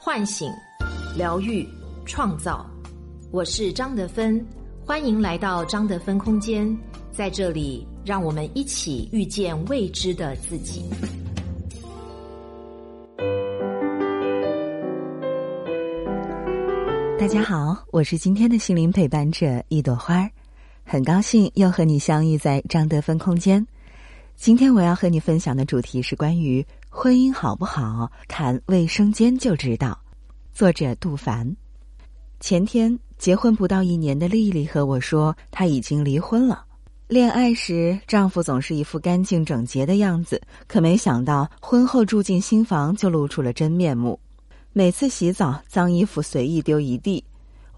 唤醒、疗愈、创造。我是张德芬，欢迎来到张德芬空间。在这里，让我们一起遇见未知的自己。大家好，我是今天的心灵陪伴者一朵花儿，很高兴又和你相遇在张德芬空间。今天我要和你分享的主题是关于婚姻好不好，看卫生间就知道。作者杜凡。前天结婚不到一年的丽丽和我说，她已经离婚了。恋爱时，丈夫总是一副干净整洁的样子，可没想到婚后住进新房就露出了真面目。每次洗澡，脏衣服随意丢一地，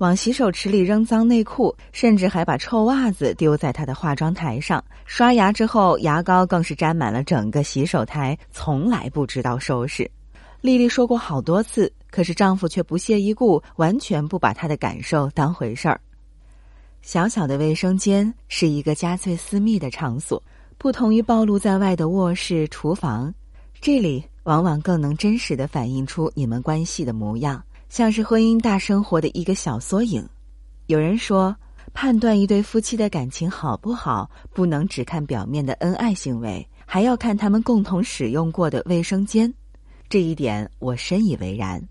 往洗手池里扔脏内裤，甚至还把臭袜子丢在他的化妆台上。刷牙之后，牙膏更是沾满了整个洗手台，从来不知道收拾。丽丽说过好多次，可是丈夫却不屑一顾，完全不把她的感受当回事儿。小小的卫生间是一个家最私密的场所，不同于暴露在外的卧室、厨房，这里。往往更能真实的反映出你们关系的模样，像是婚姻大生活的一个小缩影。有人说，判断一对夫妻的感情好不好，不能只看表面的恩爱行为，还要看他们共同使用过的卫生间。这一点我深以为然。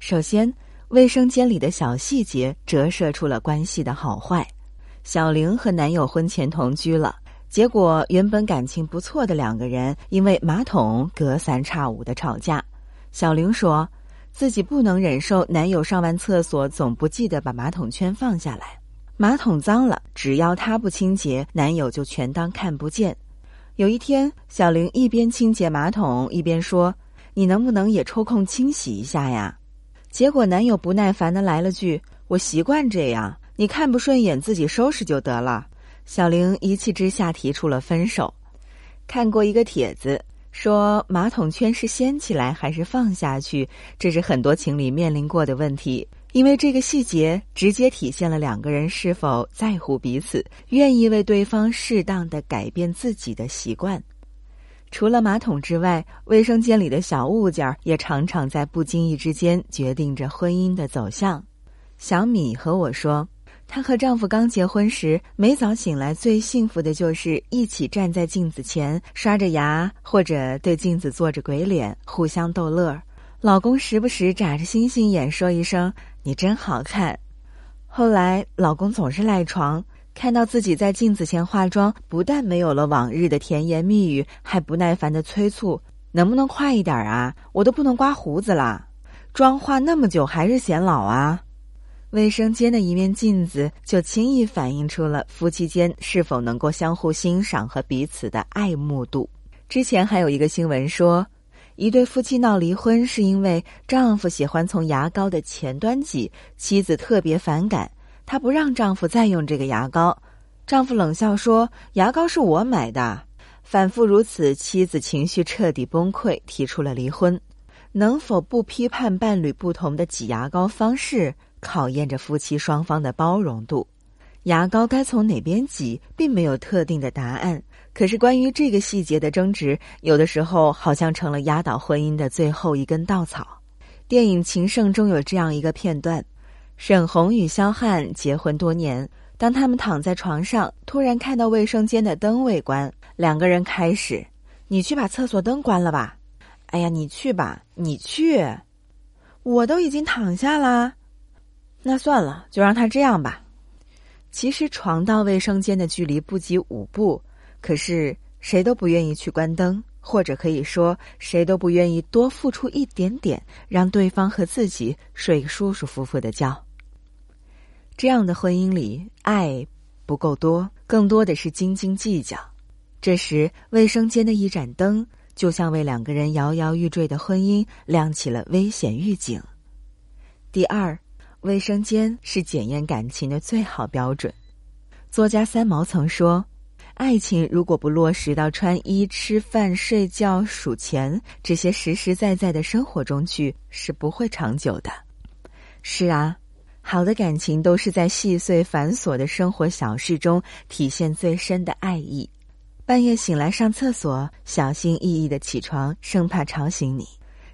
首先，卫生间里的小细节折射出了关系的好坏。小玲和男友婚前同居了。结果，原本感情不错的两个人，因为马桶隔三差五的吵架。小玲说，自己不能忍受男友上完厕所总不记得把马桶圈放下来，马桶脏了，只要他不清洁，男友就全当看不见。有一天，小玲一边清洁马桶，一边说：“你能不能也抽空清洗一下呀？”结果，男友不耐烦的来了句：“我习惯这样，你看不顺眼自己收拾就得了。”小玲一气之下提出了分手。看过一个帖子，说马桶圈是掀起来还是放下去，这是很多情侣面临过的问题。因为这个细节直接体现了两个人是否在乎彼此，愿意为对方适当的改变自己的习惯。除了马桶之外，卫生间里的小物件也常常在不经意之间决定着婚姻的走向。小米和我说。她和丈夫刚结婚时，每早醒来最幸福的就是一起站在镜子前刷着牙，或者对镜子做着鬼脸，互相逗乐。老公时不时眨着星星眼说一声“你真好看”。后来，老公总是赖床，看到自己在镜子前化妆，不但没有了往日的甜言蜜语，还不耐烦的催促：“能不能快一点啊？我都不能刮胡子啦！妆化那么久还是显老啊！”卫生间的一面镜子，就轻易反映出了夫妻间是否能够相互欣赏和彼此的爱慕度。之前还有一个新闻说，一对夫妻闹离婚是因为丈夫喜欢从牙膏的前端挤，妻子特别反感，她不让丈夫再用这个牙膏。丈夫冷笑说：“牙膏是我买的。”反复如此，妻子情绪彻底崩溃，提出了离婚。能否不批判伴侣不同的挤牙膏方式？考验着夫妻双方的包容度，牙膏该从哪边挤，并没有特定的答案。可是关于这个细节的争执，有的时候好像成了压倒婚姻的最后一根稻草。电影《情圣》中有这样一个片段：沈红与肖汉结婚多年，当他们躺在床上，突然看到卫生间的灯未关，两个人开始：“你去把厕所灯关了吧。”“哎呀，你去吧，你去。”“我都已经躺下啦。”那算了，就让他这样吧。其实床到卫生间的距离不及五步，可是谁都不愿意去关灯，或者可以说谁都不愿意多付出一点点，让对方和自己睡个舒舒服服的觉。这样的婚姻里，爱不够多，更多的是斤斤计较。这时，卫生间的一盏灯，就像为两个人摇摇欲坠的婚姻亮起了危险预警。第二。卫生间是检验感情的最好标准。作家三毛曾说：“爱情如果不落实到穿衣、吃饭、睡觉、数钱这些实实在在的生活中去，是不会长久的。”是啊，好的感情都是在细碎繁琐的生活小事中体现最深的爱意。半夜醒来上厕所，小心翼翼的起床，生怕吵醒你。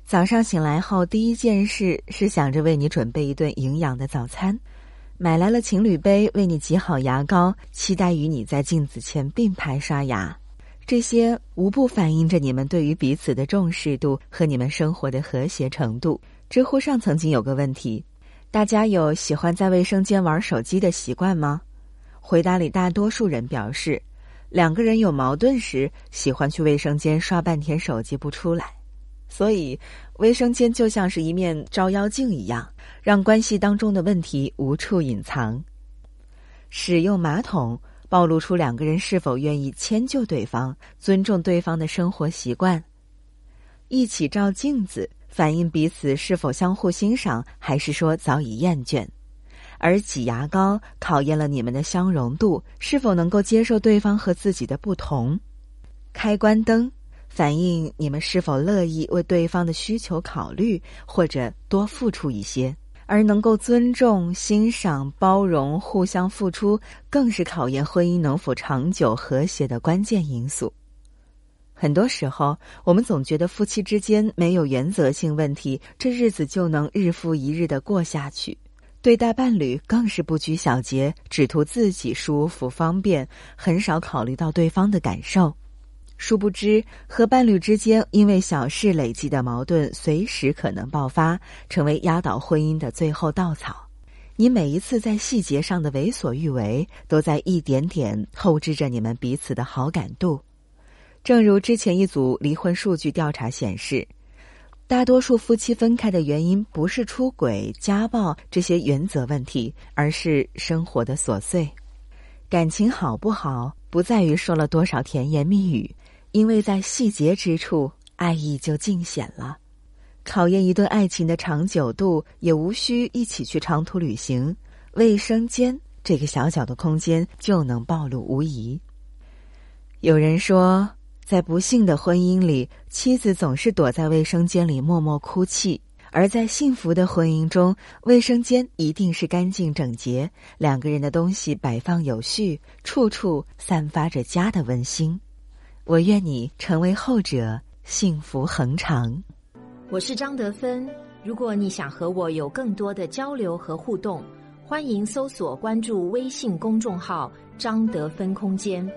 早上醒来后，第一件事是想着为你准备一顿营养的早餐，买来了情侣杯，为你挤好牙膏，期待与你在镜子前并排刷牙。这些无不反映着你们对于彼此的重视度和你们生活的和谐程度。知乎上曾经有个问题：大家有喜欢在卫生间玩手机的习惯吗？回答里大多数人表示，两个人有矛盾时喜欢去卫生间刷半天手机不出来。所以，卫生间就像是一面照妖镜一样，让关系当中的问题无处隐藏。使用马桶暴露出两个人是否愿意迁就对方、尊重对方的生活习惯。一起照镜子，反映彼此是否相互欣赏，还是说早已厌倦。而挤牙膏考验了你们的相容度，是否能够接受对方和自己的不同。开关灯。反映你们是否乐意为对方的需求考虑，或者多付出一些，而能够尊重、欣赏、包容、互相付出，更是考验婚姻能否长久和谐的关键因素。很多时候，我们总觉得夫妻之间没有原则性问题，这日子就能日复一日的过下去；对待伴侣更是不拘小节，只图自己舒服方便，很少考虑到对方的感受。殊不知，和伴侣之间因为小事累积的矛盾，随时可能爆发，成为压倒婚姻的最后稻草。你每一次在细节上的为所欲为，都在一点点透支着你们彼此的好感度。正如之前一组离婚数据调查显示，大多数夫妻分开的原因不是出轨、家暴这些原则问题，而是生活的琐碎。感情好不好，不在于说了多少甜言蜜语。因为在细节之处，爱意就尽显了。考验一段爱情的长久度，也无需一起去长途旅行。卫生间这个小小的空间就能暴露无遗。有人说，在不幸的婚姻里，妻子总是躲在卫生间里默默哭泣；而在幸福的婚姻中，卫生间一定是干净整洁，两个人的东西摆放有序，处处散发着家的温馨。我愿你成为后者，幸福恒长。我是张德芬。如果你想和我有更多的交流和互动，欢迎搜索关注微信公众号“张德芬空间”。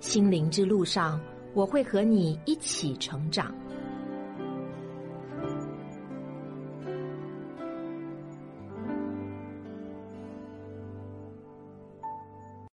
心灵之路上，我会和你一起成长。